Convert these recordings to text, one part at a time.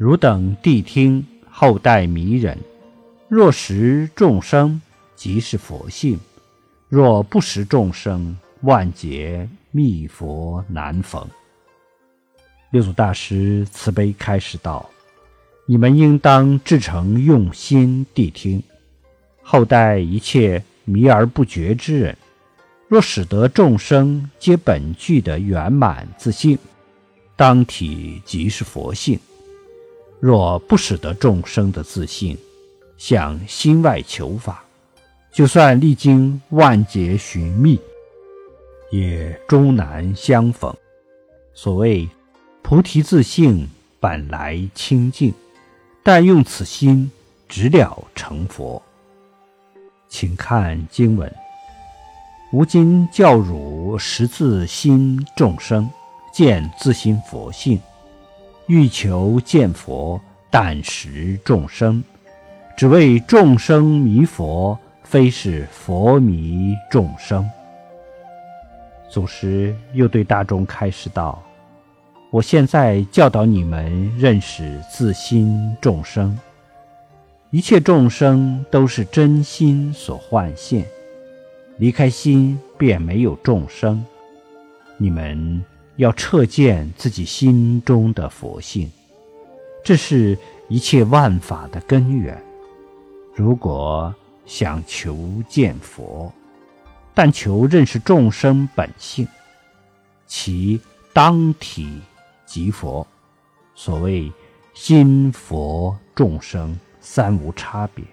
汝等谛听，后代迷人。若识众生，即是佛性；若不识众生，万劫密佛难逢。六祖大师慈悲开示道：“你们应当至诚用心谛听。后代一切迷而不觉之人，若使得众生皆本具的圆满自信，当体即是佛性。”若不使得众生的自信向心外求法，就算历经万劫寻觅，也终难相逢。所谓菩提自性本来清净，但用此心直了成佛。请看经文：吾今教汝识自心众生，见自心佛性。欲求见佛，但识众生，只为众生迷佛，非是佛迷众生。祖师又对大众开示道：“我现在教导你们认识自心众生，一切众生都是真心所幻现，离开心便没有众生。你们。”要彻见自己心中的佛性，这是一切万法的根源。如果想求见佛，但求认识众生本性，其当体即佛。所谓心佛众生三无差别，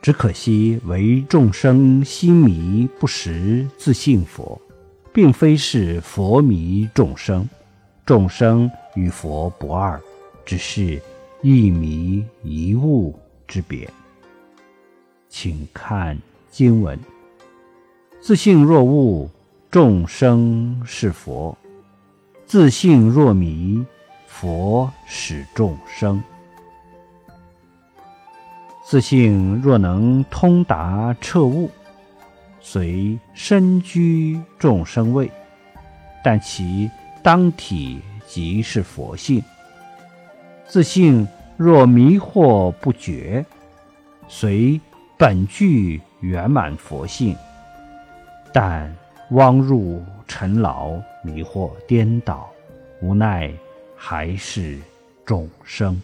只可惜为众生心迷不识自性佛。并非是佛迷众生，众生与佛不二，只是一迷一悟之别。请看经文：自性若悟，众生是佛；自性若迷，佛使众生。自性若能通达彻悟。虽身居众生位，但其当体即是佛性。自性若迷惑不觉，虽本具圆满佛性，但枉入尘劳，迷惑颠倒，无奈还是众生。